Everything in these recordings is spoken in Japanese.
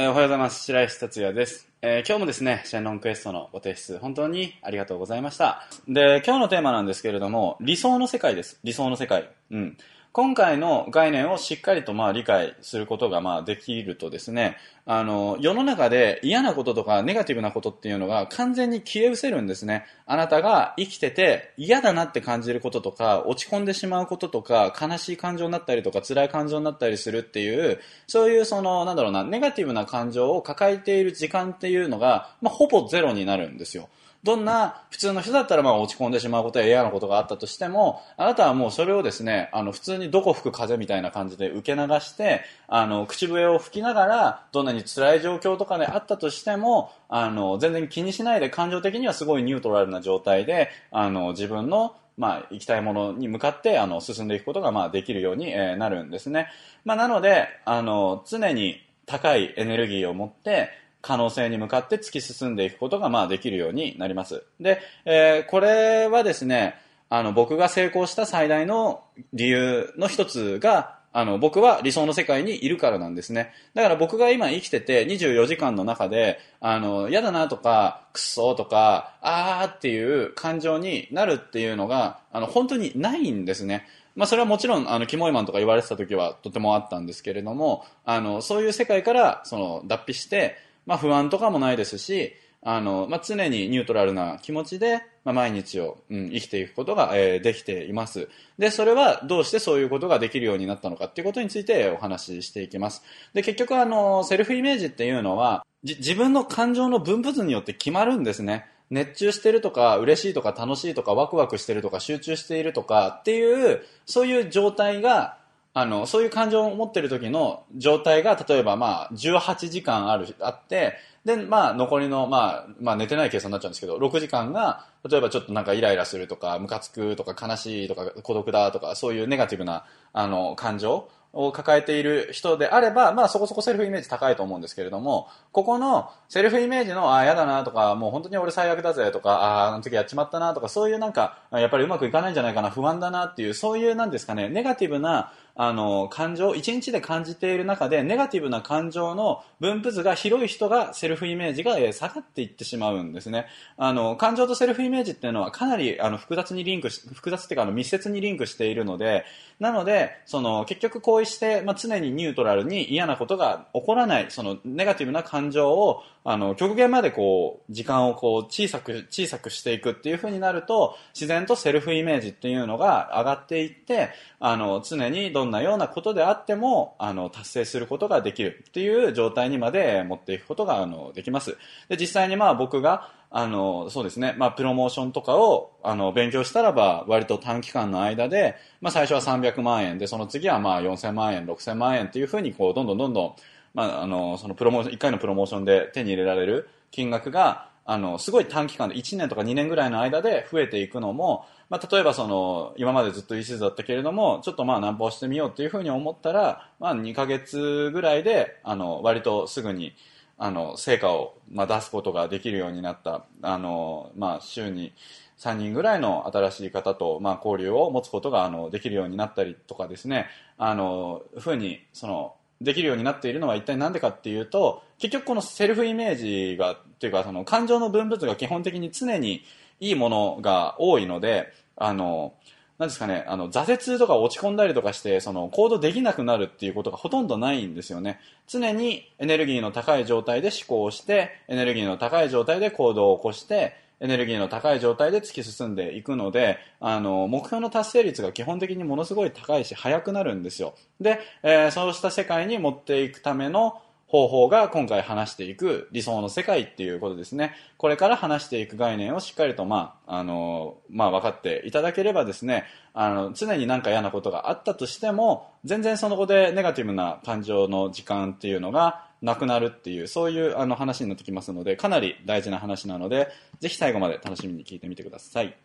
えーおはようございます。白石達也です。えー今日もですね、シェンロンクエストのご提出、本当にありがとうございました。で、今日のテーマなんですけれども、理想の世界です。理想の世界。うん。今回の概念をしっかりとまあ理解することがまあできるとですね、あの、世の中で嫌なこととかネガティブなことっていうのが完全に消え失せるんですね。あなたが生きてて嫌だなって感じることとか、落ち込んでしまうこととか、悲しい感情になったりとか、辛い感情になったりするっていう、そういうその、なんだろうな、ネガティブな感情を抱えている時間っていうのが、まあ、ほぼゼロになるんですよ。どんな普通の人だったらまあ落ち込んでしまうことや嫌なことがあったとしても、あなたはもうそれをですね、あの普通にどこ吹く風みたいな感じで受け流して、あの口笛を吹きながら、どんなに辛い状況とかであったとしても、あの全然気にしないで感情的にはすごいニュートラルな状態で、あの自分のまあ、行きたいものに向かってあの進んでいくことがまあできるように、えーなるんですね。まあ、なのであの常に高いエネルギーを持って可能性に向かって突き進んでいくことがまあできるようになります。で、えーこれはですね、あの僕が成功した最大の理由の一つが、あの僕は理想の世界にいるからなんですね。だから僕が今生きてて24時間の中で、あの、嫌だなとか、くっそーとか、あーっていう感情になるっていうのが、あの、本当にないんですね。まあそれはもちろん、あの、キモいマンとか言われてた時はとてもあったんですけれども、あの、そういう世界から、その、脱皮して、まあ不安とかもないですし、あの、まあ、常にニュートラルな気持ちで、まあ、毎日を、うん、生きていくことが、えーできています。で、それはどうしてそういうことができるようになったのかっていうことについてお話ししていきます。で、結局あの、セルフイメージっていうのは、じ自分の感情の分布図によって決まるんですね。熱中してるとか、嬉しいとか、楽しいとか、ワクワクしてるとか、集中しているとかっていう、そういう状態が、あの、そういう感情を持ってる時の状態が、例えばまあ、18時間ある、あって、で、まあ、残りの、まあ、まあ、寝てない計算になっちゃうんですけど、6時間が、例えばちょっとなんかイライラするとか、ムカつくとか、悲しいとか、孤独だとか、そういうネガティブな、あの、感情を抱えている人であれば、まあそこそこセルフイメージ高いと思うんですけれども、ここのセルフイメージの、ああ、やだなとか、もう本当に俺最悪だぜとか、ああ、あの時やっちまったなとか、そういうなんか、やっぱりうまくいかないんじゃないかな、不安だなっていう、そういうなんですかね、ネガティブな、あの、感情、一日で感じている中で、ネガティブな感情の分布図が広い人が、セルフイメージがえ下がっていってしまうんですね。あの、感情とセルフイメージっていうのはかなり、あの、複雑にリンクし、複雑っていうか、あの、密接にリンクしているので、なので、その、結局こうして、まあ、常にニュートラルに嫌なことが起こらない、その、ネガティブな感情を、あの、極限までこう、時間をこう、小さく、小さくしていくっていう風になると、自然とセルフイメージっていうのが上がっていって、あの、常にどんなようなことであっても、あの、達成することができるっていう状態にまで持っていくことが、あの、できます。で、実際にまあ僕が、あの、そうですね、まあ、プロモーションとかを、あの、勉強したらば、割と短期間の間で、まあ、最初は300万円で、その次はまあ、4000万円、6000万円っていうふうに、こう、どんどんどんどん、まあ、あの、そのプロモーション、1回のプロモーションで手に入れられる金額が、あの、すごい短期間で1年とか2年ぐらいの間で増えていくのも、まあ、例えばその、今までずっと EC だったけれども、ちょっとまあ、ナンパをしてみようっていうふうに思ったら、まあ、2ヶ月ぐらいで、あの、割とすぐに、あの、成果を、まあ、出すことができるようになった、あの、まあ、週に3人ぐらいの新しい方と、まあ、交流を持つことが、あの、できるようになったりとかですね、あの、ふうに、その、できるようになっているのは一体何でかっていうと、結局このセルフイメージが、っていうかその感情の分布図が基本的に常にいいものが多いので、あの、なんですかね、あの、挫折とか落ち込んだりとかして、その、行動できなくなるっていうことがほとんどないんですよね。常にエネルギーの高い状態で思考をして、エネルギーの高い状態で行動を起こして、エネルギーの高い状態で突き進んでいくので、あの、目標の達成率が基本的にものすごい高いし、速くなるんですよ。で、えーそうした世界に持っていくための方法が今回話していく理想の世界っていうことですね。これから話していく概念をしっかりと、まあ、あの、まあ、分かっていただければですね、あの、常になんか嫌なことがあったとしても、全然その後でネガティブな感情の時間っていうのがなくなるっていう、そういうあの話になってきますので、かなり大事な話なので、ぜひ最後まで楽しみに聞いてみてください。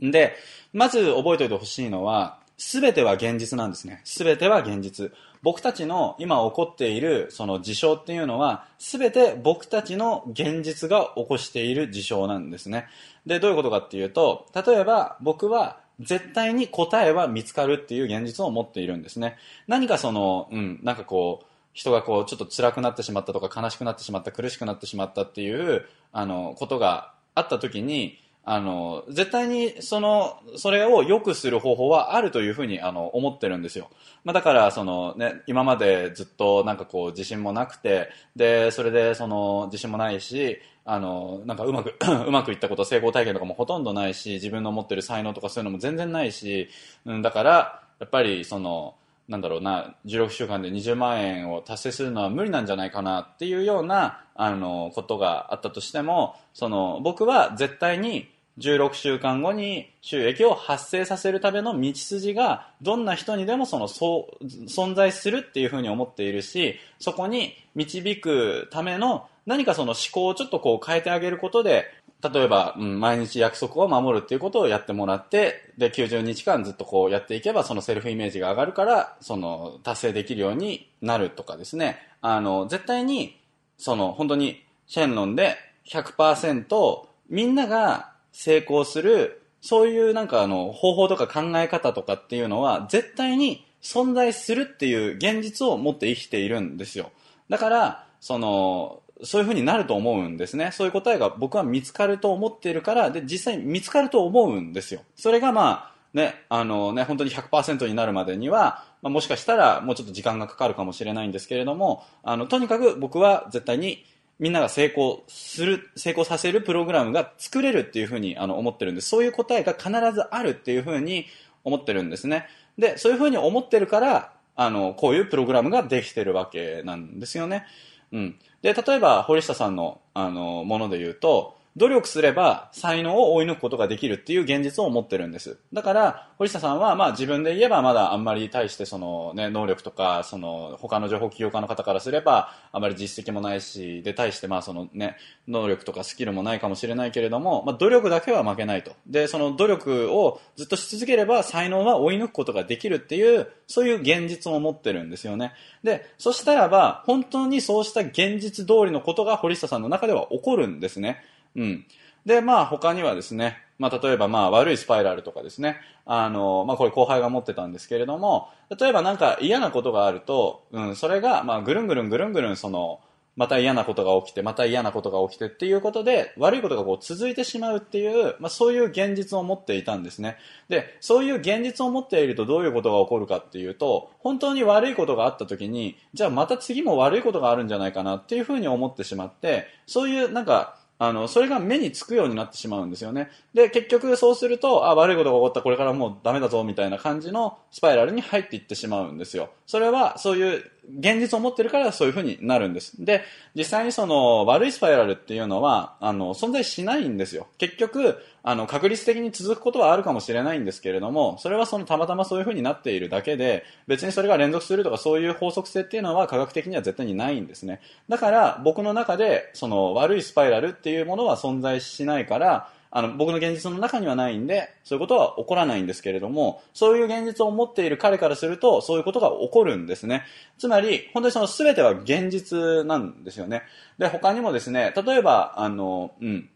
で、まず覚えておいてほしいのは、すべては現実なんですね。すべては現実。僕たちの今起こっているその事象っていうのは、すべて僕たちの現実が起こしている事象なんですね。で、どういうことかっていうと、例えば僕は絶対に答えは見つかるっていう現実を持っているんですね。何かその、うん、なんかこう、人がこう、ちょっと辛くなってしまったとか、悲しくなってしまった、苦しくなってしまったっていう、あの、ことがあった時に、あの、絶対にその、それを良くする方法はあるというふうに、あの、思ってるんですよ。まあ、だから、そのね、今までずっとなんかこう、自信もなくて、で、それでその、自信もないし、あの、なんかうまく うまくいったこと、成功体験とかもほとんどないし、自分の持ってる才能とかそういうのも全然ないし、うん、だから、やっぱりその、なんだろうな、16週間で20万円を達成するのは無理なんじゃないかなっていうような、あの、ことがあったとしても、その、僕は絶対に16週間後に収益を発生させるための道筋がどんな人にでもそのそ存在するっていうふうに思っているしそこに導くための何かその思考をちょっとこう変えてあげることで例えば、うん、毎日約束を守るっていうことをやってもらって、で、90日間ずっとこうやっていけば、そのセルフイメージが上がるから、その、達成できるようになるとかですね。あの、絶対に、その、本当に、シェンロンで100%みんなが成功する、そういうなんかあの、方法とか考え方とかっていうのは、絶対に存在するっていう現実を持って生きているんですよ。だから、その、そういうふうになると思うんですね。そういう答えが僕は見つかると思っているから、で、実際見つかると思うんですよ。それがまあ、ね、あのね、本当に100%になるまでには、まあ、もしかしたらもうちょっと時間がかかるかもしれないんですけれども、あの、とにかく僕は絶対にみんなが成功する、成功させるプログラムが作れるっていうふうにあの思ってるんで。そういう答えが必ずあるっていうふうに思ってるんですね。で、そういうふうに思ってるから、あの、こういうプログラムができてるわけなんですよね。うん。で、例えば、堀下さんの、あの、もので言うと、努力すれば才能を追い抜くことができるっていう現実を持ってるんです。だから、堀下さんは、まあ自分で言えばまだあんまり対してそのね、能力とか、その他の情報起業家の方からすれば、あまり実績もないし、で、対してまあそのね、能力とかスキルもないかもしれないけれども、まあ努力だけは負けないと。で、その努力をずっとし続ければ才能は追い抜くことができるっていう、そういう現実を持ってるんですよね。で、そしたらば、本当にそうした現実通りのことが堀下さんの中では起こるんですね。うん。で、まあ他にはですね、まあ例えばまあ悪いスパイラルとかですね、あの、まあこれ後輩が持ってたんですけれども、例えばなんか嫌なことがあると、うん、それがまあぐるんぐるんぐるんぐるんその、また嫌なことが起きて、また嫌なことが起きてっていうことで、悪いことがこう続いてしまうっていう、まあそういう現実を持っていたんですね。で、そういう現実を持っているとどういうことが起こるかっていうと、本当に悪いことがあった時に、じゃあまた次も悪いことがあるんじゃないかなっていうふうに思ってしまって、そういうなんか、あの、それが目につくようになってしまうんですよね。で、結局そうすると、あ、悪いことが起こった、これからもうダメだぞ、みたいな感じのスパイラルに入っていってしまうんですよ。それは、そういう現実を持ってるからそういう風になるんです。で、実際にその悪いスパイラルっていうのは、あの、存在しないんですよ。結局、あの、確率的に続くことはあるかもしれないんですけれども、それはそのたまたまそういう風になっているだけで、別にそれが連続するとかそういう法則性っていうのは科学的には絶対にないんですね。だから僕の中で、その悪いスパイラルっていうものは存在しないから、あの、僕の現実の中にはないんで、そういうことは起こらないんですけれども、そういう現実を持っている彼からすると、そういうことが起こるんですね。つまり、本当にその全ては現実なんですよね。で、他にもですね、例えば、あの、うん、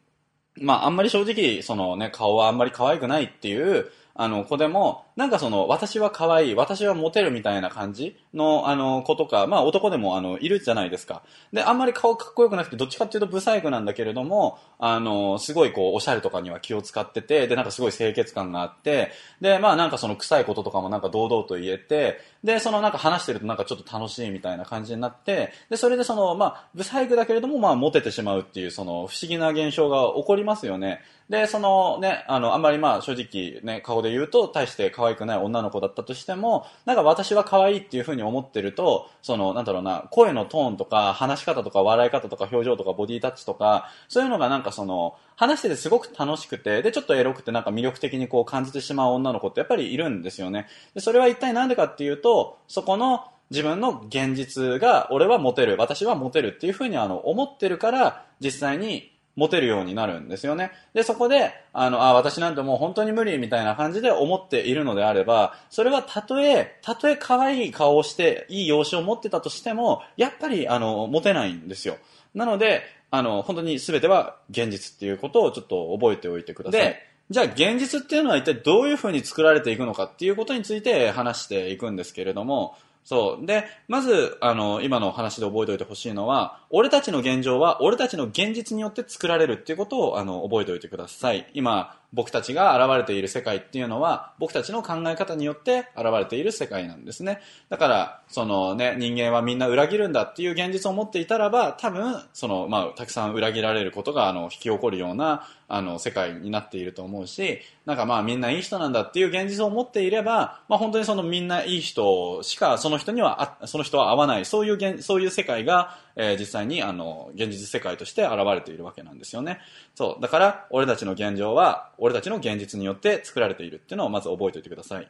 まあ、あんまり正直、そのね、顔はあんまり可愛くないっていう、あの、子でも、なんかその、私は可愛い、私はモテるみたいな感じの、あの、子とか、まあ男でも、あの、いるじゃないですか。で、あんまり顔かっこよくなくて、どっちかっていうとブサイクなんだけれども、あの、すごいこう、おしゃれとかには気を使ってて、で、なんかすごい清潔感があって、で、まあなんかその臭いこととかもなんか堂々と言えて、で、そのなんか話してるとなんかちょっと楽しいみたいな感じになって、で、それでその、まあ、ブサイクだけれども、まあ、モテてしまうっていう、その、不思議な現象が起こりますよね。で、そのね、あの、あんまりまあ正直ね、顔で言うと、大して可愛くない女の子だったとしても、なんか私は可愛いっていう風に思ってると、その、なんだろうな、声のトーンとか、話し方とか、笑い方とか、表情とか、ボディタッチとか、そういうのがなんかその、話しててすごく楽しくて、で、ちょっとエロくてなんか魅力的にこう感じてしまう女の子ってやっぱりいるんですよね。で、それは一体なんでかっていうと、そこの、自分の現実が、俺はモテる、私はモテるっていうふうにあの、思ってるから、実際に持てるようになるんですよね。で、そこで、あの、あ、私なんてもう本当に無理みたいな感じで思っているのであれば、それはたとえ、たとえ可愛い顔をして、いい容姿を持ってたとしても、やっぱり、あの、持てないんですよ。なので、あの、本当に全ては現実っていうことをちょっと覚えておいてください。で、じゃあ現実っていうのは一体どういうふうに作られていくのかっていうことについて話していくんですけれども、そう。で、まず、あの、今の話で覚えておいてほしいのは、俺たちの現状は、俺たちの現実によって作られるっていうことを、あの、覚えておいてください。今、僕たちが現れている世界っていうのは、僕たちの考え方によって現れている世界なんですね。だから、そのね、人間はみんな裏切るんだっていう現実を持っていたらば、多分、その、まあ、たくさん裏切られることが、あの、引き起こるような、あの、世界になっていると思うし、なんかまあみんないい人なんだっていう現実を持っていれば、まあ本当にそのみんないい人しか、その人には、その人は合わない、そういう、そういう世界が、えー、実際にあの、現実世界として現れているわけなんですよね。そう。だから、俺たちの現状は、俺たちの現実によって作られているっていうのをまず覚えておいてください。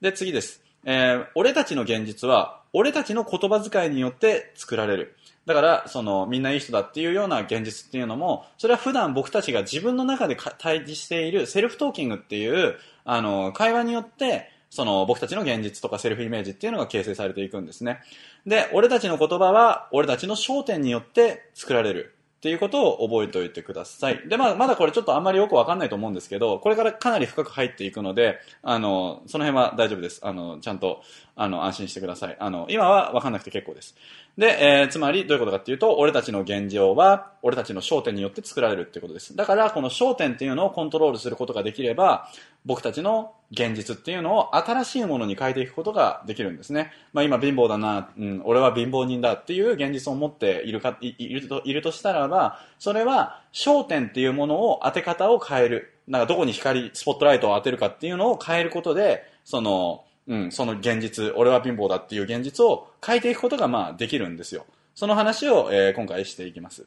で、次です。えー、俺たちの現実は、俺たちの言葉遣いによって作られる。だから、その、みんないい人だっていうような現実っていうのも、それは普段僕たちが自分の中で対峙しているセルフトーキングっていう、あの、会話によって、その、僕たちの現実とかセルフイメージっていうのが形成されていくんですね。で、俺たちの言葉は、俺たちの焦点によって作られる。っていうことを覚えておいてください。で、まあ、まだこれちょっとあんまりよくわかんないと思うんですけど、これからかなり深く入っていくので、あの、その辺は大丈夫です。あの、ちゃんと、あの、安心してください。あの、今はわかんなくて結構です。で、えー、つまりどういうことかっていうと、俺たちの現状は、俺たちの焦点によって作られるっていうことです。だから、この焦点っていうのをコントロールすることができれば、僕たちの現実っていうのを新しいものに変えていくことができるんですね。まあ今貧乏だな、うん、俺は貧乏人だっていう現実を持っているか、いいると、いるとしたらば、それは焦点っていうものを当て方を変える。なんかどこに光、スポットライトを当てるかっていうのを変えることで、その、うん、その現実、俺は貧乏だっていう現実を変えていくことがまあできるんですよ。その話を、えー、今回していきます。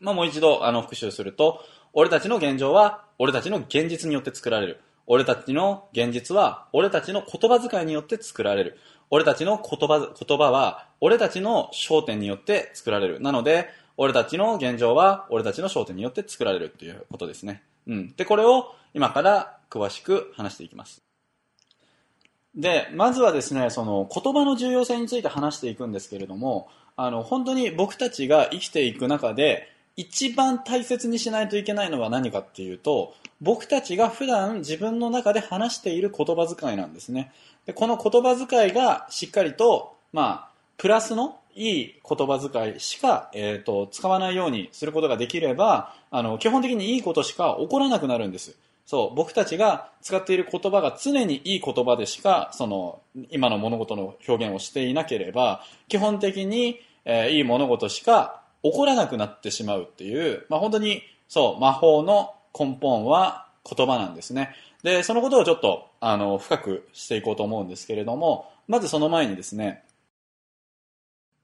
まあ、もう一度、あの、復習すると、俺たちの現状は、俺たちの現実によって作られる。俺たちの現実は、俺たちの言葉遣いによって作られる。俺たちの言葉、言葉は、俺たちの焦点によって作られる。なので、俺たちの現状は、俺たちの焦点によって作られるっていうことですね。うん。で、これを今から詳しく話していきます。で、まずはですね、その言葉の重要性について話していくんですけれども、あの、本当に僕たちが生きていく中で、一番大切にしないといけないのは何かっていうと、僕たちが普段自分の中で話している言葉遣いなんですね。でこの言葉遣いがしっかりと、まあ、プラスのいい言葉遣いしか、えっ、ー、と、使わないようにすることができれば、あの、基本的にいいことしか起こらなくなるんです。そう、僕たちが使っている言葉が常にいい言葉でしか、その、今の物事の表現をしていなければ、基本的に、えー、いい物事しか起こらなくなってしまうっていう、まあ本当に、そう、魔法の根本は言葉なんですね。で、そのことをちょっと、あの、深くしていこうと思うんですけれども、まずその前にですね、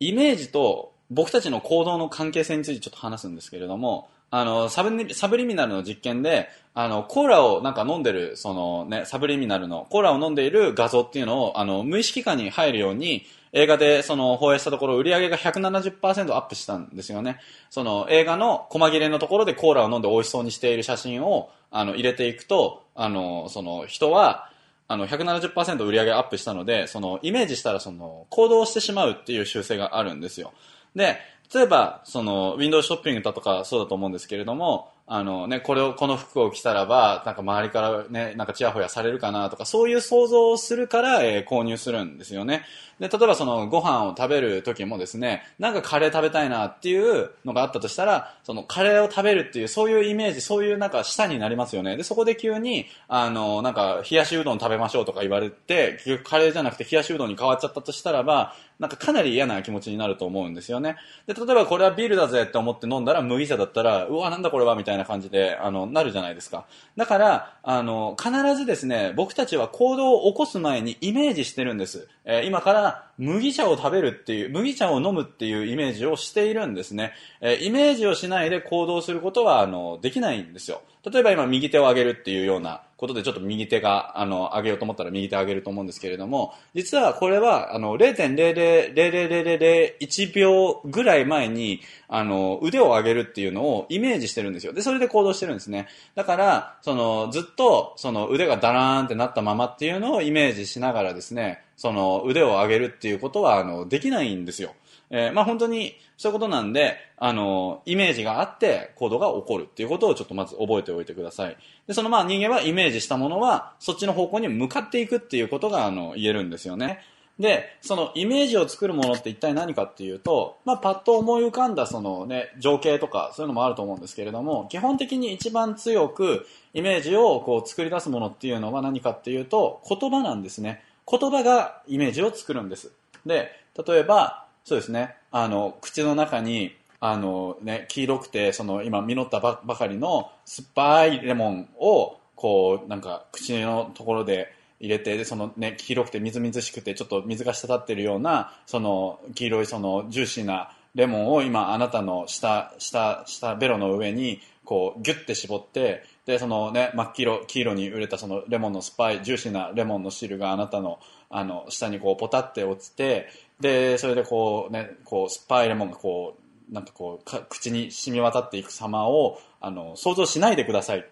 イメージと僕たちの行動の関係性についてちょっと話すんですけれども、あの、サブサブリミナルの実験で、あの、コーラをなんか飲んでる、そのね、サブリミナルの、コーラを飲んでいる画像っていうのを、あの、無意識化に入るように、映画でその放映したところ売り上げが170%アップしたんですよね。その映画の細切れのところでコーラを飲んで美味しそうにしている写真をあの入れていくと、あの、その人は、あの170%売り上げアップしたので、そのイメージしたらその行動してしまうっていう習性があるんですよ。で、例えば、その、ウィンドウショッピングだとかそうだと思うんですけれども、あのね、これを、この服を着たらば、なんか周りからね、なんかチヤホヤされるかなとか、そういう想像をするから、えー、購入するんですよね。で、例えばその、ご飯を食べる時もですね、なんかカレー食べたいなっていうのがあったとしたら、その、カレーを食べるっていう、そういうイメージ、そういうなんか舌になりますよね。で、そこで急に、あの、なんか、冷やしうどん食べましょうとか言われて、結局カレーじゃなくて冷やしうどんに変わっちゃったとしたらば、なんかかなり嫌な気持ちになると思うんですよね。で、例えばこれはビールだぜって思って飲んだら麦茶だったら、うわ、なんだこれはみたいな感じで、あの、なるじゃないですか。だから、あの、必ずですね、僕たちは行動を起こす前にイメージしてるんです。え、今から麦茶を食べるっていう、麦茶を飲むっていうイメージをしているんですね。え、イメージをしないで行動することは、あの、できないんですよ。例えば今右手を上げるっていうようなことでちょっと右手が、あの、上げようと思ったら右手上げると思うんですけれども、実はこれは、あの、0.00001秒ぐらい前に、あの、腕を上げるっていうのをイメージしてるんですよ。で、それで行動してるんですね。だから、その、ずっと、その腕がダラーンってなったままっていうのをイメージしながらですね、その腕を上げるっていうことは、あの、できないんですよ。えー、まあ本当にそういうことなんで、あの、イメージがあって行動が起こるっていうことをちょっとまず覚えておいてください。で、そのまあ人間はイメージしたものはそっちの方向に向かっていくっていうことがあの言えるんですよね。で、そのイメージを作るものって一体何かっていうと、まあ、パッと思い浮かんだそのね、情景とかそういうのもあると思うんですけれども、基本的に一番強くイメージをこう作り出すものっていうのは何かっていうと、言葉なんですね。言葉がイメージを作るんです。で、例えば、そうですね、あの、口の中に、あのね、黄色くて、その今実ったばかりの酸っぱいレモンを、こう、なんか口のところで入れて、で、そのね、黄色くてみずみずしくて、ちょっと水が滴ってるような、その黄色いそのジューシーなレモンを今あなたの下、下、下ベロの上に、こう、ギュッて絞って、で、そのね、真っ黄色、黄色に熟れたそのレモンのスパイ、ジューシーなレモンの汁があなたの、あの、舌にこう、ポタって落ちて、で、それでこうね、こう、酸っぱいレモンがこう、なんかこう、口に染み渡っていく様を、あの、想像しないでください。っ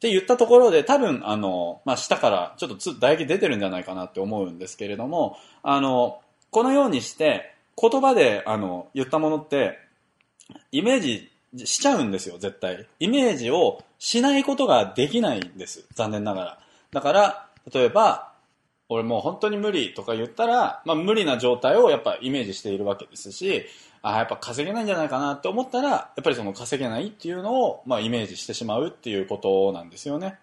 て言ったところで多分あの、まあ、舌からちょっとつ唾液出てるんじゃないかなって思うんですけれどもあのこのようにして言葉であの言ったものってイメージしちゃうんですよ絶対イメージをしないことができないんです残念ながらだから例えば俺もう本当に無理とか言ったら、まあ、無理な状態をやっぱイメージしているわけですしああやっぱ稼げないんじゃないかなって思ったら、やっぱりその稼げないっていうのを、まあ、イメージしてしまうっていうことなんですよね。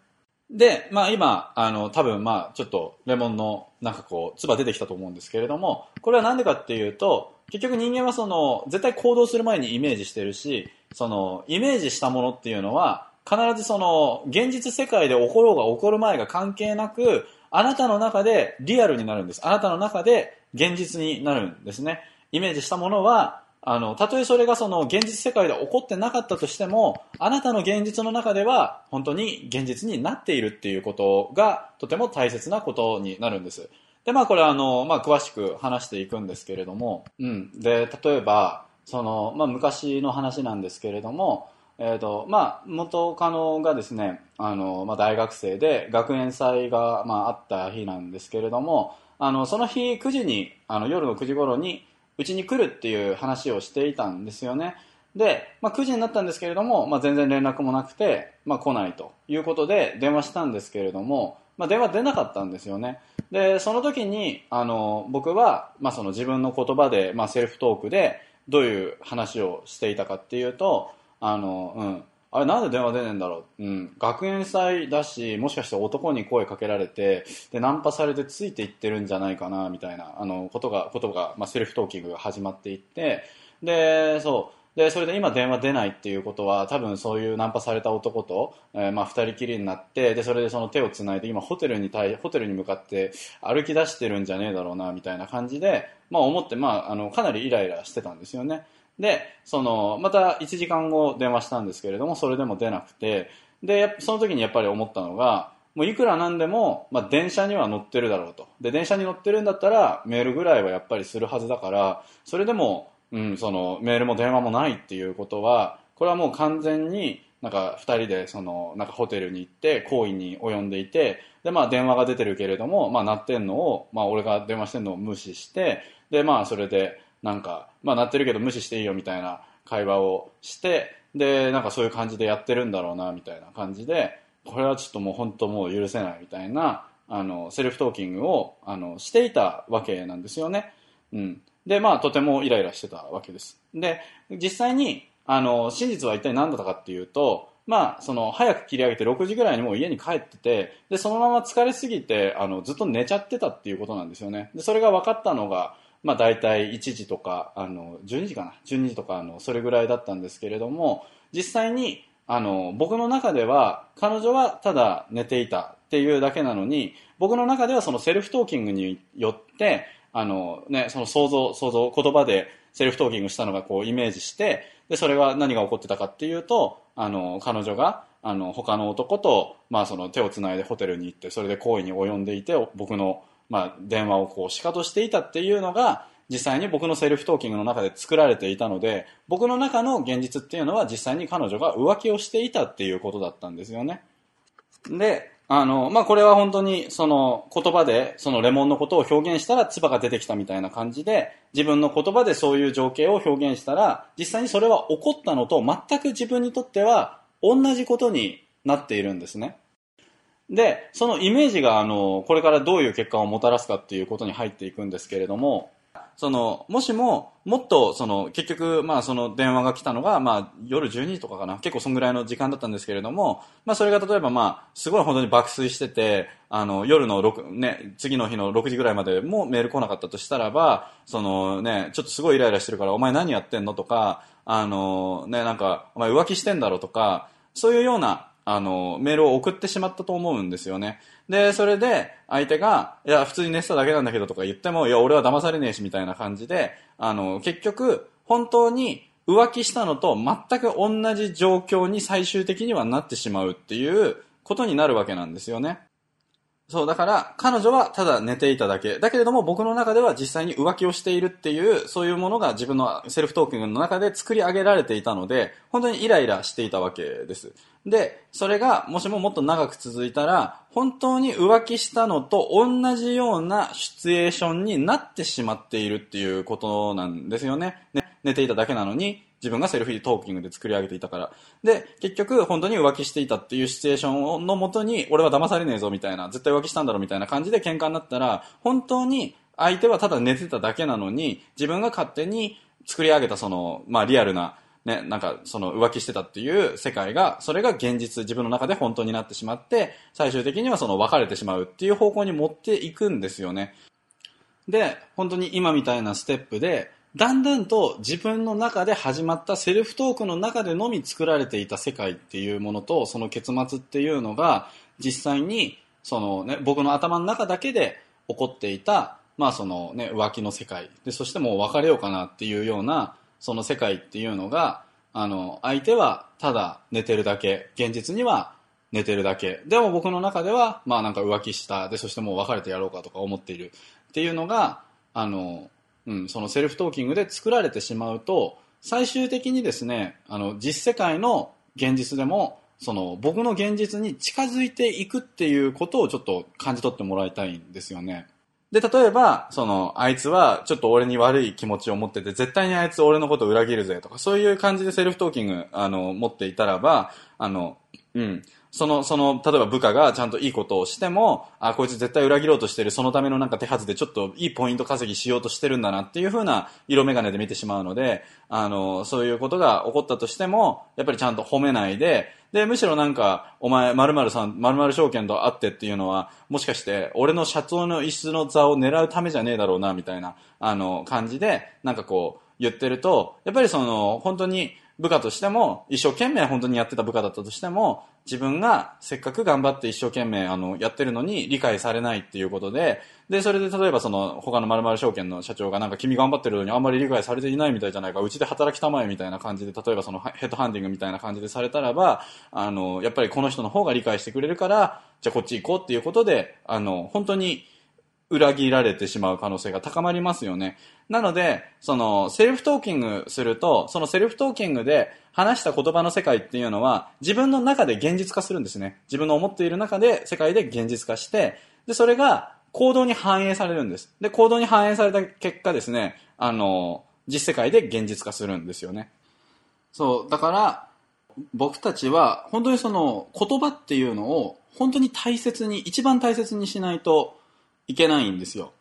で、まあ今、あの、多分まあちょっとレモンのなんかこう、唾出てきたと思うんですけれども、これはなんでかっていうと、結局人間はその、絶対行動する前にイメージしてるし、その、イメージしたものっていうのは、必ずその、現実世界で起ころうが起こる前が関係なく、あなたの中でリアルになるんです。あなたの中で現実になるんですね。イメージしたものは、あの、たとえそれがその現実世界で起こってなかったとしても、あなたの現実の中では本当に現実になっているっていうことがとても大切なことになるんです。で、まあこれはあの、まあ詳しく話していくんですけれども、うん。で、例えば、その、まあ昔の話なんですけれども、え、ー、と、まあ元カノがですね、あの、まあ大学生で学園祭が、まああった日なんですけれども、あの、その日9時に、あの夜の9時頃に、うちに来るっていう話をしていたんですよね。で、まあ、9時になったんですけれども、まあ、全然連絡もなくて、まあ、来ないということで電話したんですけれども、まあ、電話出なかったんですよね。で、その時に、あの、僕は、まあ、その自分の言葉で、まあ、セルフトークで、どういう話をしていたかっていうと、あの、うん、あれなんで電話出ねえんだろう、うん、学園祭だしもしかして男に声かけられてでナンパされてついていってるんじゃないかなみたいなあのことがことが、まあ、セルフトーキングが始まっていってでそう。でそれで今電話出ないっていうことは多分そういうナンパされた男と、えー、まあ、2人きりになってでそれでその手をつないで今ホテルに対ホテルに向かって歩き出してるんじゃねえだろうなみたいな感じで、まあ、思って、まあ、あのかなりイライラしてたんですよね。で、その、また1時間後電話したんですけれども、それでも出なくて、で、その時にやっぱり思ったのが、もういくらなんでも、まあ、電車には乗ってるだろうと。で、電車に乗ってるんだったら、メールぐらいはやっぱりするはずだから、それでも、うん、その、メールも電話もないっていうことは、これはもう完全に、なんか二人でそのなんかホテルに行って行為に及んでいてでまあ電話が出てるけれどもまあ鳴ってんのをまあ俺が電話してんのを無視してでまあそれでなんか、まあ、なってるけど無視していいよみたいな会話をして、で、なんかそういう感じでやってるんだろうな、みたいな感じで、これはちょっともう本当もう許せないみたいな、あの、セルフトーキングを、あの、していたわけなんですよね。うん。で、まあ、とてもイライラしてたわけです。で、実際に、あの、真実は一体何だったかっていうと、まあ、その、早く切り上げて6時ぐらいにもう家に帰ってて、で、そのまま疲れすぎて、あの、ずっと寝ちゃってたっていうことなんですよね。で、それが分かったのが、まあ、大体1時とかあの12時かな？12時とかあのそれぐらいだったんですけれども実際にあの僕の中では彼女はただ寝ていたっていうだけなのに僕の中ではそのセルフトーキングによってあの、ね、その想像想像言葉でセルフトーキングしたのがこうイメージしてでそれは何が起こってたかっていうとあの彼女があの他の男と、まあ、その手をつないでホテルに行ってそれで行為に及んでいて僕のまあ、電話をこう仕方していたっていうのが実際に僕のセルフトーキングの中で作られていたので僕の中の現実っていうのは実際に彼女が浮気をしていたっていうことだったんですよね。であの、まあ、これは本当にその言葉でそのレモンのことを表現したら唾が出てきたみたいな感じで自分の言葉でそういう情景を表現したら実際にそれは起こったのと全く自分にとっては同じことになっているんですね。で、そのイメージが、あの、これからどういう結果をもたらすかっていうことに入っていくんですけれども、その、もしも、もっと、その、結局、まあ、その電話が来たのが、まあ、夜12時とかかな。結構そんぐらいの時間だったんですけれども、まあ、それが例えば、まあ、すごい本当に爆睡してて、あの、夜の6、ね、次の日の6時ぐらいまでもメール来なかったとしたらば、そのね、ちょっとすごいイライラしてるから、お前何やってんの？とか、あの、ね、なんか、お前浮気してんだろ？とか、そういうような、あの、メールを送ってしまったと思うんですよね。で、それで、相手が、いや、普通に寝てただけなんだけどとか言っても、いや、俺は騙されねえし、みたいな感じで、あの、結局、本当に浮気したのと全く同じ状況に最終的にはなってしまうっていうことになるわけなんですよね。そう、だから、彼女はただ寝ていただけ。だけれども、僕の中では実際に浮気をしているっていう、そういうものが自分のセルフトークンの中で作り上げられていたので、本当にイライラしていたわけです。で、それが、もしももっと長く続いたら、本当に浮気したのと同じようなシチュエーションになってしまっているっていうことなんですよね。ね寝ていただけなのに、自分がセルフィートーキングで作り上げていたから。で、結局、本当に浮気していたっていうシチュエーションのもとに、俺は騙されねえぞみたいな、絶対浮気したんだろみたいな感じで喧嘩になったら、本当に相手はただ寝てただけなのに、自分が勝手に作り上げたその、まあリアルな、ね、なんかその浮気してたっていう世界が、それが現実、自分の中で本当になってしまって、最終的にはその別れてしまうっていう方向に持っていくんですよね。で、本当に今みたいなステップで、だんだんと自分の中で始まったセルフトークの中でのみ作られていた世界っていうものとその結末っていうのが実際にその、ね、僕の頭の中だけで起こっていた、まあそのね、浮気の世界。でそしてもう別れようかなっていうようなその世界っていうのがあの相手はただ寝てるだけ。現実には寝てるだけ。でも僕の中ではまあなんか浮気した。でそしてもう別れてやろうかとか思っているっていうのがあのうん、そのセルフトーキングで作られてしまうと最終的にですねあの実世界の現実でもその僕の現実に近づいていくっていうことをちょっと感じ取ってもらいたいんですよね。で、例えば、その、あいつはちょっと俺に悪い気持ちを持ってて、絶対にあいつ俺のこと裏切るぜとか、そういう感じでセルフトーキング、あの、持っていたらば、あの、うん、その、その、例えば部下がちゃんといいことをしても、あ、こいつ絶対裏切ろうとしてる、そのためのなんか手はずでちょっといいポイント稼ぎしようとしてるんだなっていう風な色眼鏡で見てしまうので、あの、そういうことが起こったとしても、やっぱりちゃんと褒めないで、で、むしろなんか、お前、〇〇さん、〇〇証券と会ってっていうのは、もしかして、俺の社長の椅子の座を狙うためじゃねえだろうな、みたいな、あの、感じで、なんかこう、言ってると、やっぱりその、本当に、部下としても、一生懸命本当にやってた部下だったとしても、自分がせっかく頑張って一生懸命あのやってるのに理解されないっていうことで、で、それで例えばその他の〇〇証券の社長がなんか君頑張ってるのにあんまり理解されていないみたいじゃないか、うちで働きたまえみたいな感じで、例えばそのヘッドハンディングみたいな感じでされたらば、あの、やっぱりこの人の方が理解してくれるから、じゃあこっち行こうっていうことで、あの、本当に裏切られてしまう可能性が高まりますよね。なので、その、セルフトーキングすると、そのセルフトーキングで話した言葉の世界っていうのは、自分の中で現実化するんですね。自分の思っている中で世界で現実化して、で、それが行動に反映されるんです。で、行動に反映された結果ですね、あの、実世界で現実化するんですよね。そう、だから、僕たちは本当にその言葉っていうのを本当に大切に、一番大切にしないといけないんですよ。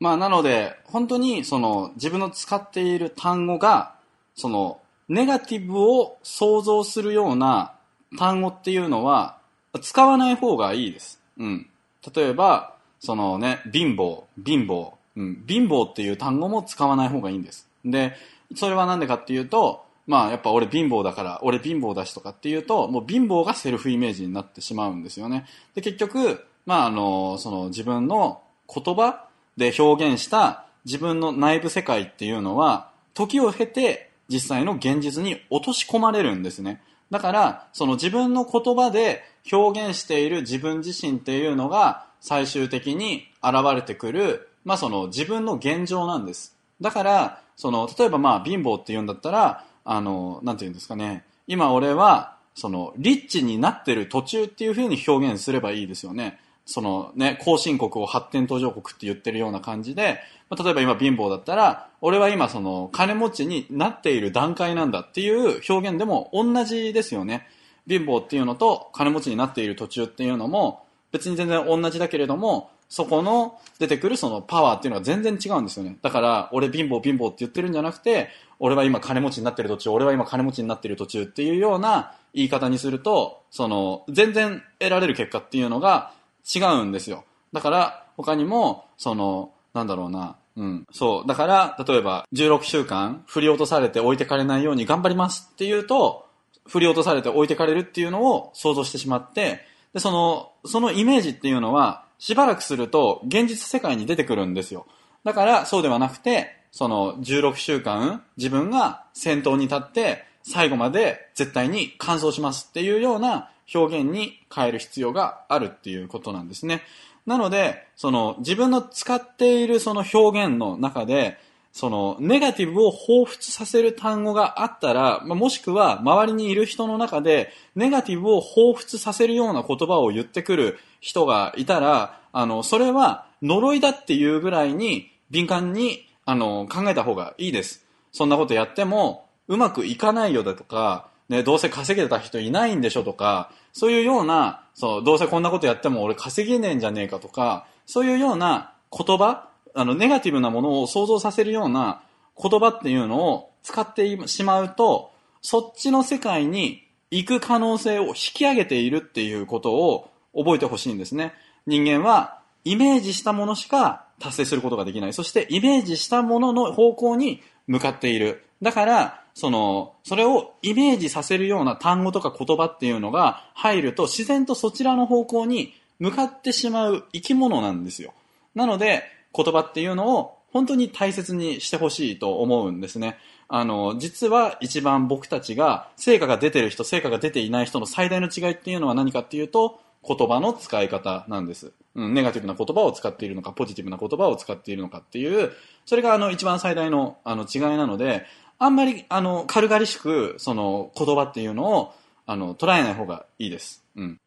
まあなので、本当にその自分の使っている単語が、そのネガティブを想像するような単語っていうのは使わない方がいいです。うん。例えば、そのね、貧乏、貧乏、うん、貧乏っていう単語も使わない方がいいんです。で、それはなんでかっていうと、まあやっぱ俺貧乏だから、俺貧乏だしとかっていうと、もう貧乏がセルフイメージになってしまうんですよね。で、結局、まああの、その自分の言葉で表現した自分の内部世界っていうのは、時を経て実際の現実に落とし込まれるんですね。だから、その自分の言葉で表現している自分自身っていうのが最終的に現れてくる、まあその自分の現状なんです。だから、その、例えばまあ貧乏って言うんだったら、あの、なんて言うんですかね。今俺は、その、リッチになってる途中っていうふうに表現すればいいですよね。そのね、後進国を発展途上国って言ってるような感じで、まあ、例えば今貧乏だったら、俺は今その金持ちになっている段階なんだっていう表現でも同じですよね。貧乏っていうのと金持ちになっている途中っていうのも、別に全然同じだけれども、そこの出てくるそのパワーっていうのが全然違うんですよね。だから、俺貧乏貧乏って言ってるんじゃなくて、俺は今金持ちになってる途中、俺は今金持ちになってる途中っていうような言い方にすると、その、全然得られる結果っていうのが違うんですよ。だから、他にも、その、なんだろうな、うん。そう。だから、例えば、16週間、振り落とされて置いてかれないように頑張りますっていうと、振り落とされて置いてかれるっていうのを想像してしまって、で、その、そのイメージっていうのは、しばらくすると現実世界に出てくるんですよ。だからそうではなくて、その16週間自分が先頭に立って最後まで絶対に完走しますっていうような表現に変える必要があるっていうことなんですね。なので、その自分の使っているその表現の中で、そのネガティブを彷彿させる単語があったら、もしくは周りにいる人の中でネガティブを彷彿させるような言葉を言ってくる人がいたら、あの、それは呪いだっていうぐらいに敏感にあの考えた方がいいです。そんなことやってもうまくいかないよだとか、ね、どうせ稼げた人いないんでしょとか、そういうような、そう、どうせこんなことやっても俺稼げねえんじゃねえかとか、そういうような言葉あの、ネガティブなものを想像させるような言葉っていうのを使ってしまうと、そっちの世界に行く可能性を引き上げているっていうことを覚えてほしいんですね。人間はイメージしたものしか達成することができない。そしてイメージしたものの方向に向かっている。だから、その、それをイメージさせるような単語とか言葉っていうのが入ると自然とそちらの方向に向かってしまう生き物なんですよ。なので、言葉っていうのを本当に大切にしてほしいと思うんですね。あの、実は一番僕たちが成果が出てる人、成果が出ていない人の最大の違いっていうのは何かっていうと、言葉の使い方なんです。うん、ネガティブな言葉を使っているのか、ポジティブな言葉を使っているのかっていう、それがあの一番最大のあの違いなので、あんまりあの軽々しくその言葉っていうのをあの捉えない方がいいです。うん。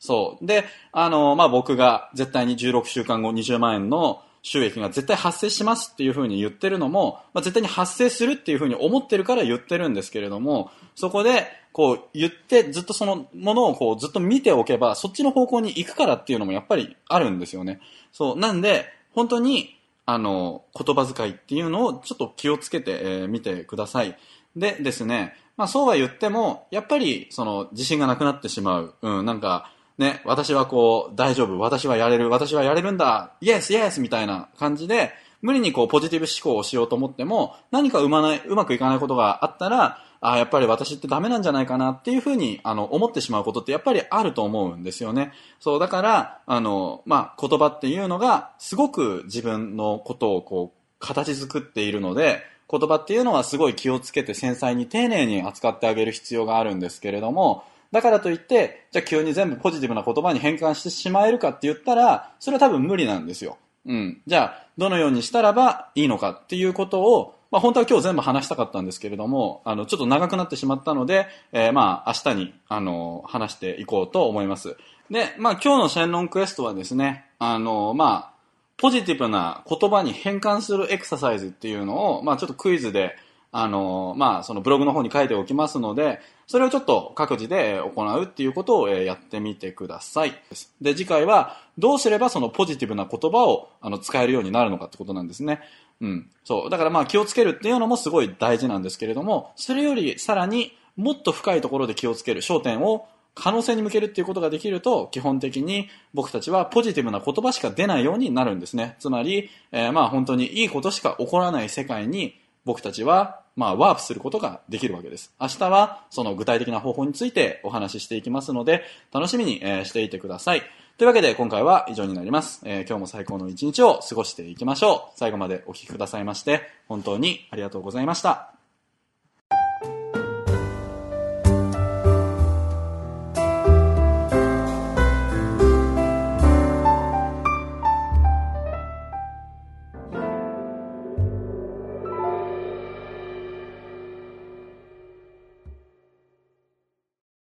そう。で、あの、まあ、僕が絶対に16週間後20万円の収益が絶対発生しますっていうふうに言ってるのも、まあ、絶対に発生するっていうふうに思ってるから言ってるんですけれども、そこで、こう言ってずっとそのものをこうずっと見ておけば、そっちの方向に行くからっていうのもやっぱりあるんですよね。そう。なんで、本当に、あの、言葉遣いっていうのをちょっと気をつけて、えー、見てください。でですね、まあそうは言っても、やっぱりその自信がなくなってしまう。うん、なんか、ね、私はこう、大丈夫、私はやれる、私はやれるんだ、イエスイエスみたいな感じで、無理にこう、ポジティブ思考をしようと思っても、何かうまない、うまくいかないことがあったら、ああ、やっぱり私ってダメなんじゃないかなっていうふうに、あの、思ってしまうことってやっぱりあると思うんですよね。そう、だから、あの、まあ、言葉っていうのが、すごく自分のことをこう、形作っているので、言葉っていうのはすごい気をつけて繊細に丁寧に扱ってあげる必要があるんですけれども、だからといって、じゃあ急に全部ポジティブな言葉に変換してしまえるかって言ったら、それは多分無理なんですよ。うん。じゃあ、どのようにしたらばいいのかっていうことを、まあ本当は今日全部話したかったんですけれども、あの、ちょっと長くなってしまったので、えー、まあ明日に、あの、話していこうと思います。で、まあ今日のシェンロンクエストはですね、あの、まあ、ポジティブな言葉に変換するエクササイズっていうのを、まあちょっとクイズで、あの、まあ、そのブログの方に書いておきますので、それをちょっと各自で行うっていうことをやってみてください。で、次回はどうすればそのポジティブな言葉をあの使えるようになるのかってことなんですね。うん。そう。だからまあ気をつけるっていうのもすごい大事なんですけれども、それよりさらにもっと深いところで気をつける、焦点を可能性に向けるっていうことができると、基本的に僕たちはポジティブな言葉しか出ないようになるんですね。つまり、えー、まあ本当にいいことしか起こらない世界に僕たちは、まあ、ワープすることができるわけです。明日は、その具体的な方法についてお話ししていきますので、楽しみに、えしていてください。というわけで、今回は以上になります。えー、今日も最高の一日を過ごしていきましょう。最後までお聴きくださいまして、本当にありがとうございました。